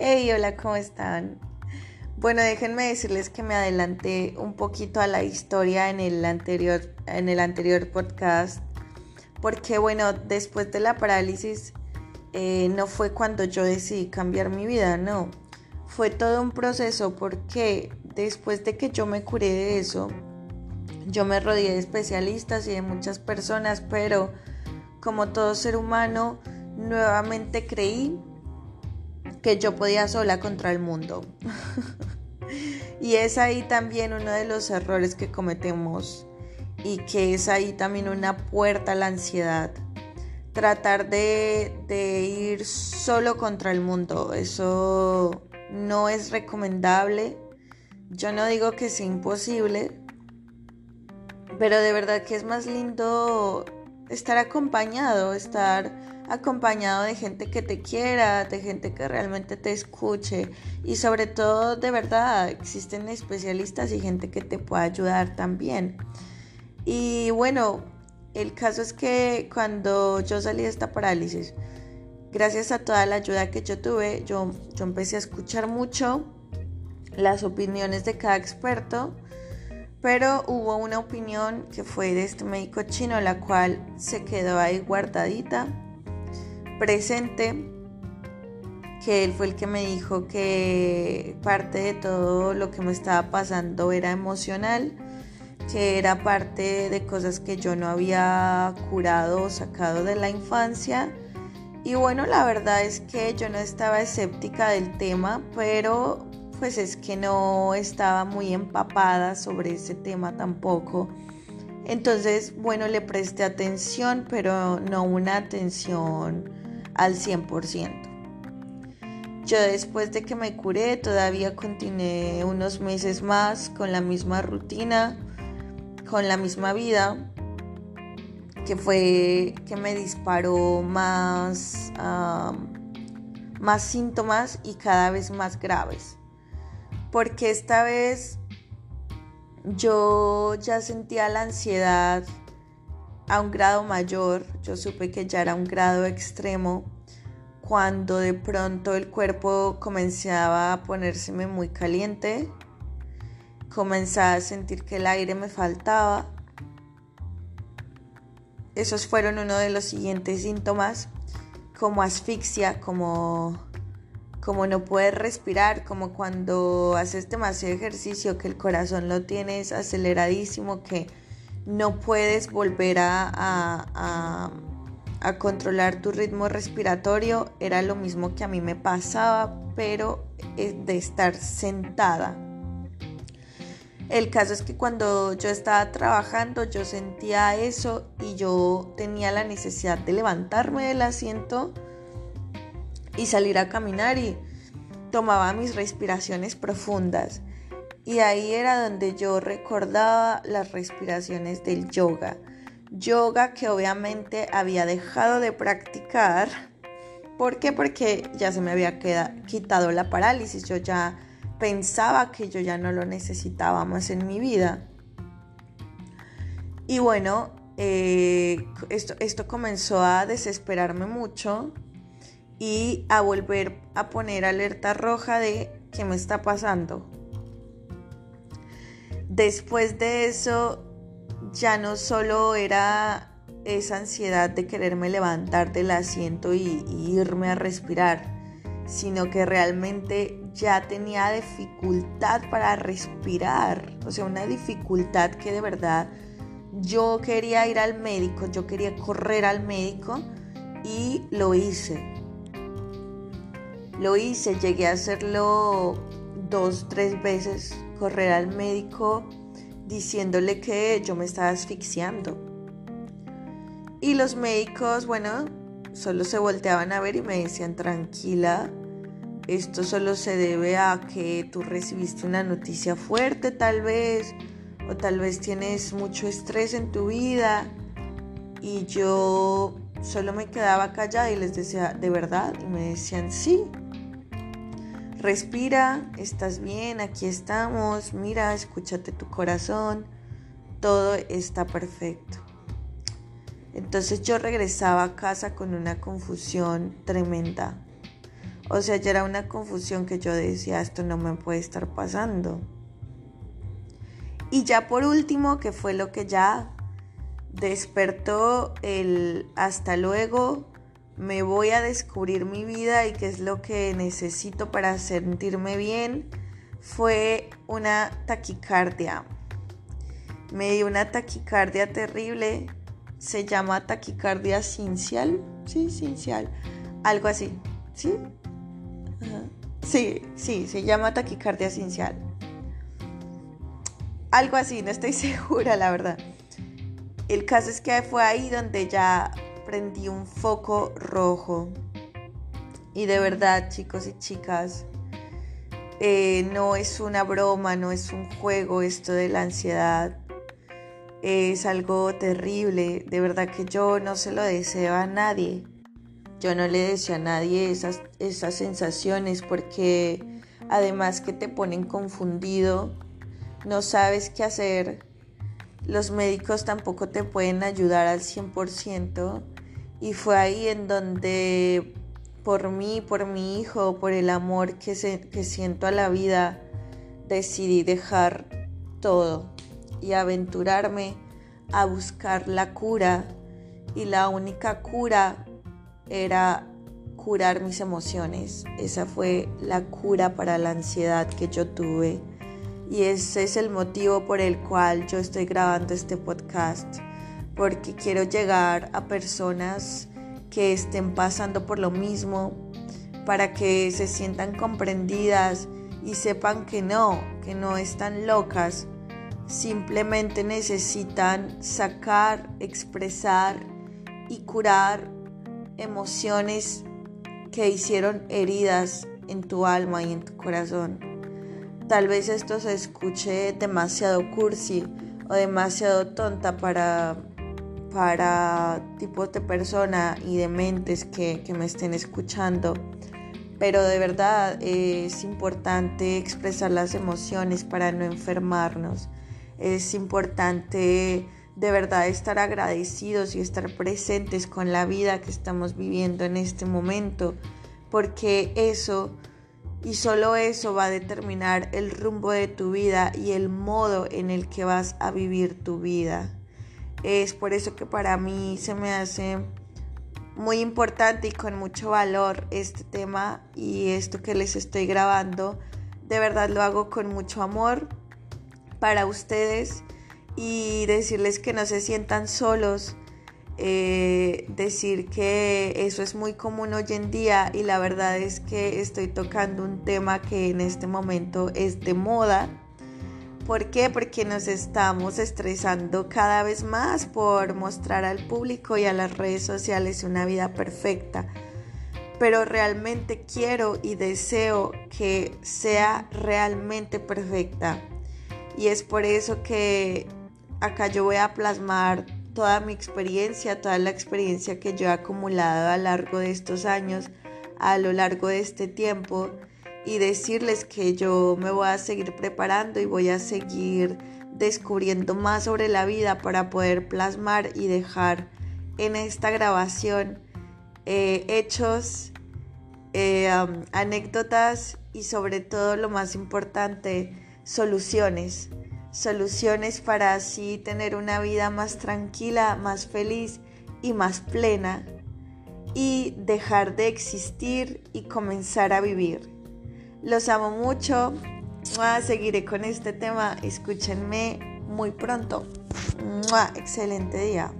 Hey, hola, ¿cómo están? Bueno, déjenme decirles que me adelanté un poquito a la historia en el anterior, en el anterior podcast, porque bueno, después de la parálisis eh, no fue cuando yo decidí cambiar mi vida, no, fue todo un proceso porque después de que yo me curé de eso, yo me rodeé de especialistas y de muchas personas, pero como todo ser humano, nuevamente creí que yo podía sola contra el mundo. y es ahí también uno de los errores que cometemos y que es ahí también una puerta a la ansiedad. Tratar de, de ir solo contra el mundo, eso no es recomendable. Yo no digo que sea imposible, pero de verdad que es más lindo estar acompañado, estar acompañado de gente que te quiera, de gente que realmente te escuche y sobre todo de verdad existen especialistas y gente que te pueda ayudar también. Y bueno, el caso es que cuando yo salí de esta parálisis, gracias a toda la ayuda que yo tuve, yo, yo empecé a escuchar mucho las opiniones de cada experto pero hubo una opinión que fue de este médico chino, la cual se quedó ahí guardadita, presente, que él fue el que me dijo que parte de todo lo que me estaba pasando era emocional, que era parte de cosas que yo no había curado o sacado de la infancia. Y bueno, la verdad es que yo no estaba escéptica del tema, pero pues es que no estaba muy empapada sobre ese tema tampoco. Entonces, bueno, le presté atención, pero no una atención al 100%. Yo después de que me curé, todavía continué unos meses más con la misma rutina, con la misma vida, que fue que me disparó más, más síntomas y cada vez más graves porque esta vez yo ya sentía la ansiedad a un grado mayor, yo supe que ya era un grado extremo, cuando de pronto el cuerpo comenzaba a ponérseme muy caliente, comenzaba a sentir que el aire me faltaba. Esos fueron uno de los siguientes síntomas, como asfixia, como como no puedes respirar, como cuando haces demasiado ejercicio, que el corazón lo tienes aceleradísimo, que no puedes volver a, controlar tu ritmo respiratorio, era lo mismo que a mí me pasaba, pero de estar sentada. El caso es que cuando yo estaba trabajando yo sentía eso y yo tenía la necesidad de levantarme del asiento y salir a caminar y tomaba mis respiraciones profundas. Y ahí era donde yo recordaba las respiraciones del yoga. Yoga que obviamente había dejado de practicar. ¿Por qué? Porque ya se me había quitado la parálisis. Yo ya pensaba que yo ya no lo necesitaba más en mi vida. Y bueno, eh, esto, esto comenzó a desesperarme mucho y a volver a poner alerta roja de qué me está pasando. Después de eso, ya no solo era esa ansiedad de quererme levantar del asiento y, irme a respirar, sino que realmente ya tenía dificultad para respirar, o sea, una dificultad que de verdad yo quería ir al médico, yo quería correr al médico y lo hice. Lo hice, llegué a hacerlo dos, tres veces, correr al médico diciéndole que yo me estaba asfixiando. Y los médicos, bueno, solo se volteaban a ver y me decían, tranquila, esto solo se debe a que tú recibiste una noticia fuerte tal vez, o tal vez tienes mucho estrés en tu vida. Y yo solo me quedaba callada y les decía, ¿de verdad? Y me decían, sí. Respira, estás bien, aquí estamos, mira, escúchate tu corazón, todo está perfecto. Entonces yo regresaba a casa con una confusión tremenda. O sea, ya era una confusión que yo decía, esto no me puede estar pasando. Y ya por último, que fue lo que ya despertó el hasta luego, me voy a descubrir mi vida y qué es lo que necesito para sentirme bien, fue una taquicardia. Me dio una taquicardia terrible, se llama taquicardia sincial, sí, sincial, algo así, ¿sí? Sí, sí, se llama taquicardia sincial. Algo así, no estoy segura, la verdad. El caso es que fue ahí donde ya prendí un foco rojo. Y de verdad, chicos y chicas, eh, no es una broma, no es un juego esto de la ansiedad. Es algo terrible. De verdad que yo no se lo deseo a nadie. Yo no le deseo a nadie esas, esas sensaciones porque además que te ponen confundido, no sabes qué hacer. Los médicos tampoco te pueden ayudar al 100% y fue ahí en donde por mí, por mi hijo, por el amor que, siento a la vida, decidí dejar todo y aventurarme a buscar la cura. Y la única cura era curar mis emociones. Esa fue la cura para la ansiedad que yo tuve. Y ese es el motivo por el cual yo estoy grabando este podcast. Porque quiero llegar a personas que estén pasando por lo mismo. Para que se sientan comprendidas y sepan que no, que no están locas. Simplemente necesitan sacar, expresar y curar emociones que hicieron heridas en tu alma y en tu corazón. Tal vez esto se escuche demasiado cursi o demasiado tonta para, para tipos de persona y de mentes que, que me estén escuchando. Pero de verdad es importante expresar las emociones para no enfermarnos. Es importante de verdad estar agradecidos y estar presentes con la vida que estamos viviendo en este momento, porque eso y solo eso va a determinar el rumbo de tu vida y el modo en el que vas a vivir tu vida. Es por eso que para mí se me hace muy importante y con mucho valor este tema y esto que les estoy grabando. De verdad lo hago con mucho amor para ustedes y decirles que no se sientan solos, eh, decir que eso es muy común hoy en día y la verdad es que estoy tocando un tema que en este momento es de moda. ¿Por qué? Porque nos estamos estresando cada vez más por mostrar al público y a las redes sociales una vida perfecta. Pero realmente quiero y deseo que sea realmente perfecta. Y es por eso que acá yo voy a plasmar toda mi experiencia, toda la experiencia que yo he acumulado a lo largo de estos años, a lo largo de este tiempo y decirles que yo me voy a seguir preparando y voy a seguir descubriendo más sobre la vida para poder plasmar y dejar en esta grabación eh, hechos, eh, anécdotas y sobre todo lo más importante, soluciones soluciones para así tener una vida más tranquila, más feliz y más plena y dejar de existir y comenzar a vivir. Los amo mucho, seguiré con este tema, escúchenme muy pronto. Excelente día.